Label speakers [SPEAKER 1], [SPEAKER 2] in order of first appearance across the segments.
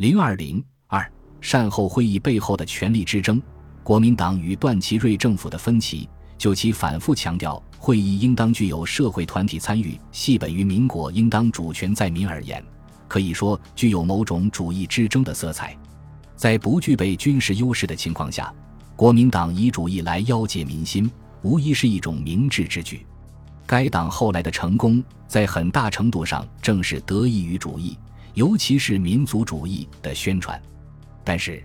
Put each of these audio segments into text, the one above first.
[SPEAKER 1] 零二零二善后会议背后的权力之争，国民党与段祺瑞政府的分歧，就其反复强调会议应当具有社会团体参与，系本于民国应当主权在民而言，可以说具有某种主义之争的色彩。在不具备军事优势的情况下，国民党以主义来要挟民心，无疑是一种明智之举。该党后来的成功，在很大程度上正是得益于主义。尤其是民族主义的宣传，但是，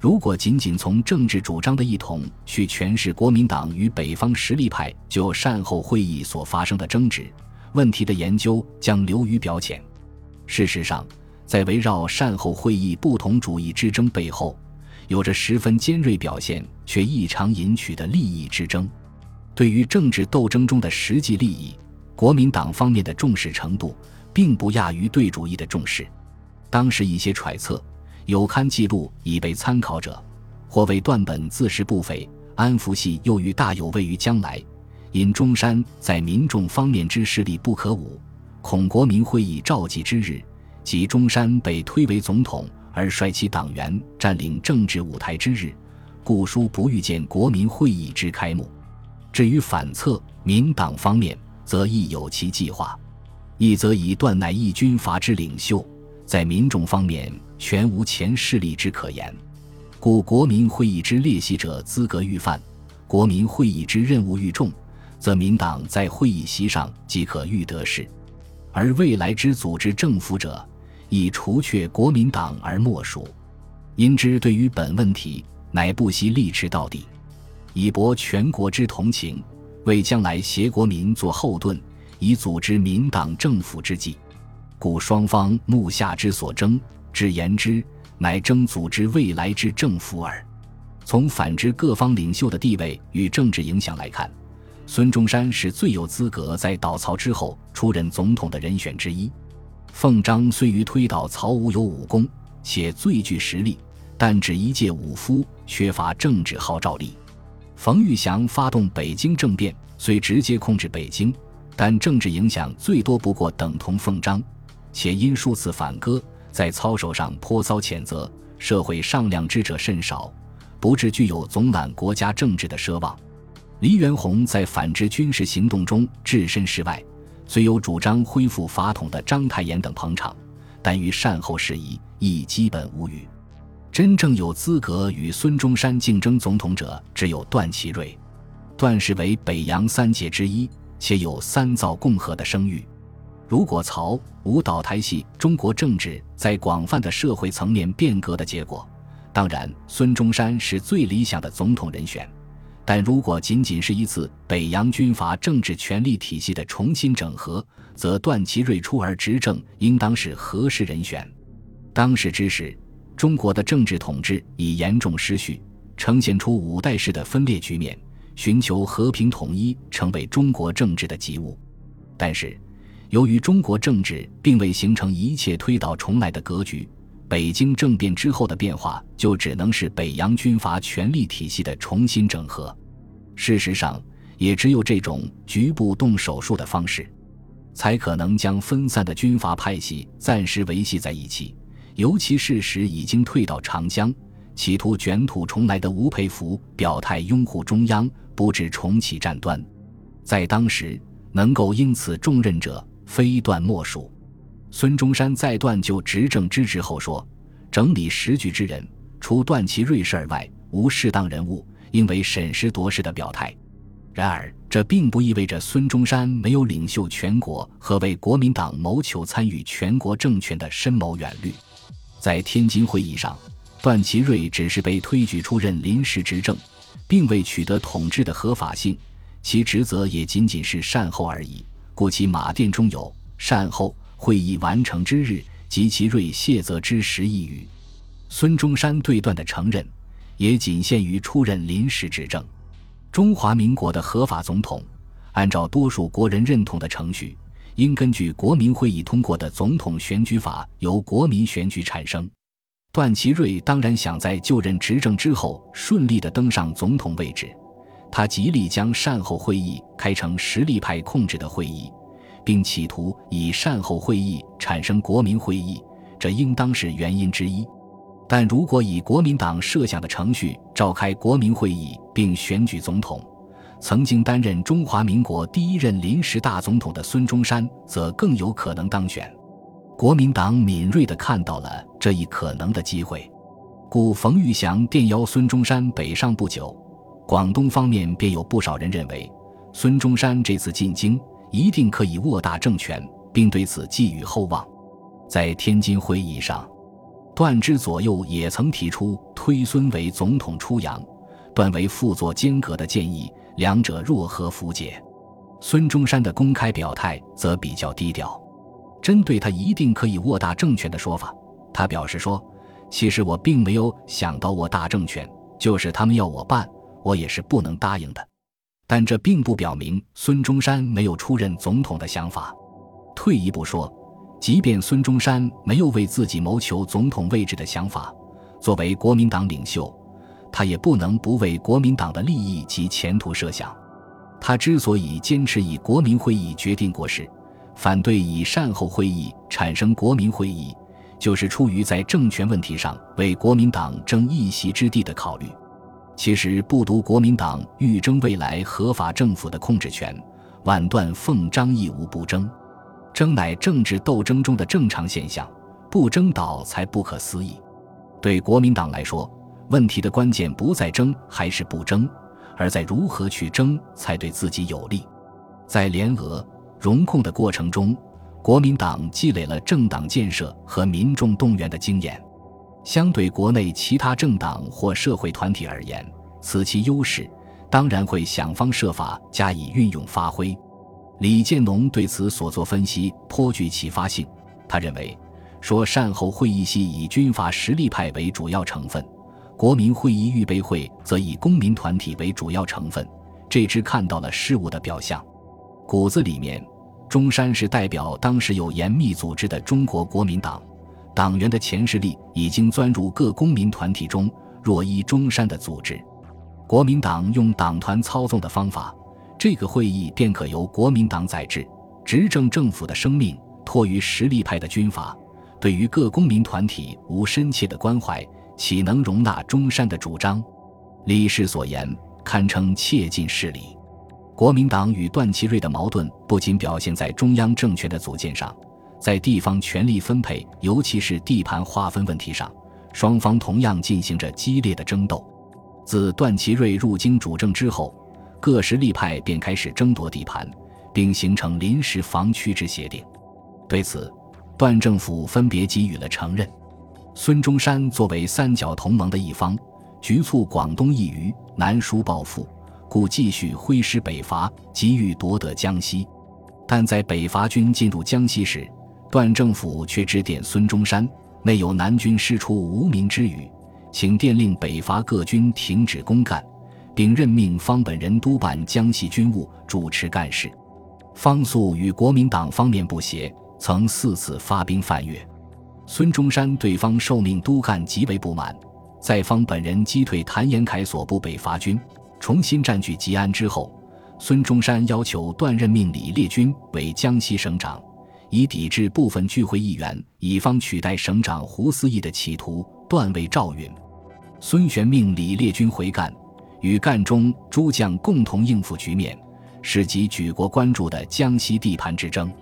[SPEAKER 1] 如果仅仅从政治主张的一统去诠释国民党与北方实力派就善后会议所发生的争执，问题的研究将流于表浅。事实上，在围绕善后会议不同主义之争背后，有着十分尖锐表现却异常隐取的利益之争。对于政治斗争中的实际利益，国民党方面的重视程度。并不亚于对主义的重视。当时一些揣测，有刊记录已被参考者，或为断本自是不菲，安福系又于大有位于将来。因中山在民众方面之势力不可侮，恐国民会议召集之日，即中山被推为总统而率其党员占领政治舞台之日，故书不预见国民会议之开幕。至于反侧民党方面，则亦有其计划。一则以断乃义军阀之领袖，在民众方面全无前势力之可言，故国民会议之列席者资格愈泛，国民会议之任务愈重，则民党在会议席上即可愈得势，而未来之组织政府者，以除却国民党而莫属。因之对于本问题，乃不惜力持到底，以博全国之同情，为将来协国民做后盾。以组织民党政府之计，故双方目下之所争，之言之，乃争组织未来之政府耳。从反之各方领袖的地位与政治影响来看，孙中山是最有资格在倒曹之后出任总统的人选之一。奉章虽于推倒曹吴有武功，且最具实力，但只一介武夫，缺乏政治号召力。冯玉祥发动北京政变，虽直接控制北京。但政治影响最多不过等同奉章，且因数次反戈，在操守上颇遭谴责，社会上量之者甚少，不致具有总揽国家政治的奢望。黎元洪在反制军事行动中置身事外，虽有主张恢复法统的章太炎等捧场，但于善后事宜亦基本无语。真正有资格与孙中山竞争总统者，只有段祺瑞。段氏为北洋三杰之一。且有三造共和的声誉。如果曹吴倒台系中国政治在广泛的社会层面变革的结果，当然孙中山是最理想的总统人选。但如果仅仅是一次北洋军阀政治权力体系的重新整合，则段祺瑞出而执政，应当是合适人选。当时之时，中国的政治统治已严重失序，呈现出五代式的分裂局面。寻求和平统一成为中国政治的急务，但是，由于中国政治并未形成一切推倒重来的格局，北京政变之后的变化就只能是北洋军阀权力体系的重新整合。事实上，也只有这种局部动手术的方式，才可能将分散的军阀派系暂时维系在一起。尤其事实已经退到长江。企图卷土重来的吴佩孚表态拥护中央，不致重启战端。在当时，能够因此重任者非段莫属。孙中山在段就执政之职后说：“整理时局之人，除段祺瑞事而外，无适当人物，应为审时度势的表态。”然而，这并不意味着孙中山没有领袖全国和为国民党谋求参与全国政权的深谋远虑。在天津会议上。段祺瑞只是被推举出任临时执政，并未取得统治的合法性，其职责也仅仅是善后而已。故其马殿中有“善后会议完成之日及其瑞谢责之时”一语。孙中山对段的承认，也仅限于出任临时执政。中华民国的合法总统，按照多数国人认同的程序，应根据国民会议通过的总统选举法，由国民选举产生。段祺瑞当然想在就任执政之后顺利地登上总统位置，他极力将善后会议开成实力派控制的会议，并企图以善后会议产生国民会议，这应当是原因之一。但如果以国民党设想的程序召开国民会议并选举总统，曾经担任中华民国第一任临时大总统的孙中山则更有可能当选。国民党敏锐地看到了这一可能的机会，故冯玉祥电邀孙中山北上不久，广东方面便有不少人认为，孙中山这次进京一定可以握大政权，并对此寄予厚望。在天津会议上。段之左右也曾提出推孙为总统出洋，段为辅佐间隔的建议，两者若何符解？孙中山的公开表态则比较低调。针对他一定可以握大政权的说法，他表示说：“其实我并没有想到握大政权，就是他们要我办，我也是不能答应的。但这并不表明孙中山没有出任总统的想法。退一步说。”即便孙中山没有为自己谋求总统位置的想法，作为国民党领袖，他也不能不为国民党的利益及前途设想。他之所以坚持以国民会议决定国事，反对以善后会议产生国民会议，就是出于在政权问题上为国民党争一席之地的考虑。其实，不独国民党欲争未来合法政府的控制权，万断奉张义无不争。争乃政治斗争中的正常现象，不争倒才不可思议。对国民党来说，问题的关键不在争还是不争，而在如何去争才对自己有利。在联俄、融控的过程中，国民党积累了政党建设和民众动员的经验，相对国内其他政党或社会团体而言，此其优势，当然会想方设法加以运用发挥。李建农对此所作分析颇具启发性。他认为，说善后会议系以军阀实力派为主要成分，国民会议预备会则以公民团体为主要成分，这只看到了事物的表象。骨子里面，中山是代表当时有严密组织的中国国民党，党员的前势力已经钻入各公民团体中。若依中山的组织，国民党用党团操纵的方法。这个会议便可由国民党宰制，执政政府的生命托于实力派的军阀，对于各公民团体无深切的关怀，岂能容纳中山的主张？李氏所言堪称切近事理。国民党与段祺瑞的矛盾不仅表现在中央政权的组建上，在地方权力分配，尤其是地盘划分问题上，双方同样进行着激烈的争斗。自段祺瑞入京主政之后。各实力派便开始争夺地盘，并形成临时防区之协定。对此，段政府分别给予了承认。孙中山作为三角同盟的一方，局促广东一隅，南输报复，故继续挥师北伐，急于夺得江西。但在北伐军进入江西时，段政府却致电孙中山，内有南军师出无名之语，请电令北伐各军停止公干。并任命方本人督办江西军务，主持干事。方素与国民党方面不协，曾四次发兵犯越。孙中山对方受命督干极为不满。在方本人击退谭延闿所部北伐军，重新占据吉安之后，孙中山要求段任命李烈钧为江西省长，以抵制部分聚会议员以方取代省长胡思义的企图。段为赵允，孙玄命李烈钧回赣。与赣中诸将共同应付局面，使及举国关注的江西地盘之争。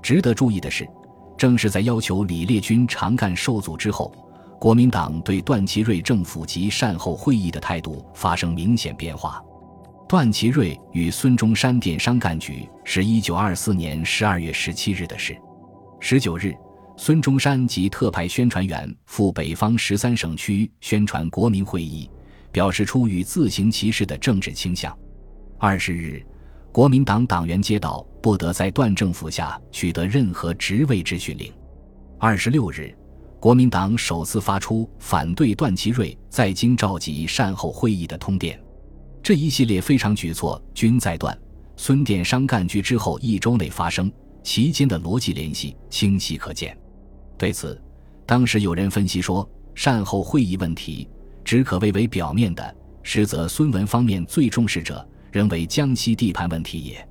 [SPEAKER 1] 值得注意的是，正是在要求李烈钧长干受阻之后，国民党对段祺瑞政府及善后会议的态度发生明显变化。段祺瑞与孙中山电商干局是一九二四年十二月十七日的事。十九日，孙中山及特派宣传员赴北方十三省区宣传国民会议。表示出于自行其事的政治倾向。二十日，国民党党员接到不得在段政府下取得任何职位之训令。二十六日，国民党首次发出反对段祺瑞在京召集善后会议的通电。这一系列非常举措均在段、孙电商干局之后一周内发生，其间的逻辑联系清晰可见。对此，当时有人分析说，善后会议问题。只可谓为表面的，实则孙文方面最重视者，仍为江西地盘问题也。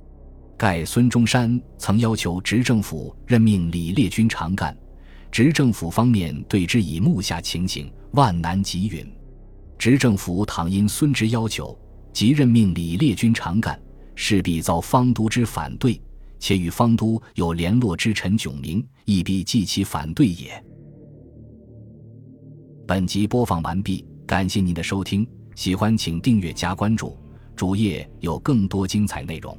[SPEAKER 1] 盖孙中山曾要求执政府任命李烈钧常干，执政府方面对之以目下情形，万难及允。执政府倘因孙之要求，即任命李烈军常干，势必遭方都之反对，且与方都有联络之臣迥明，亦必继其反对也。本集播放完毕，感谢您的收听，喜欢请订阅加关注，主页有更多精彩内容。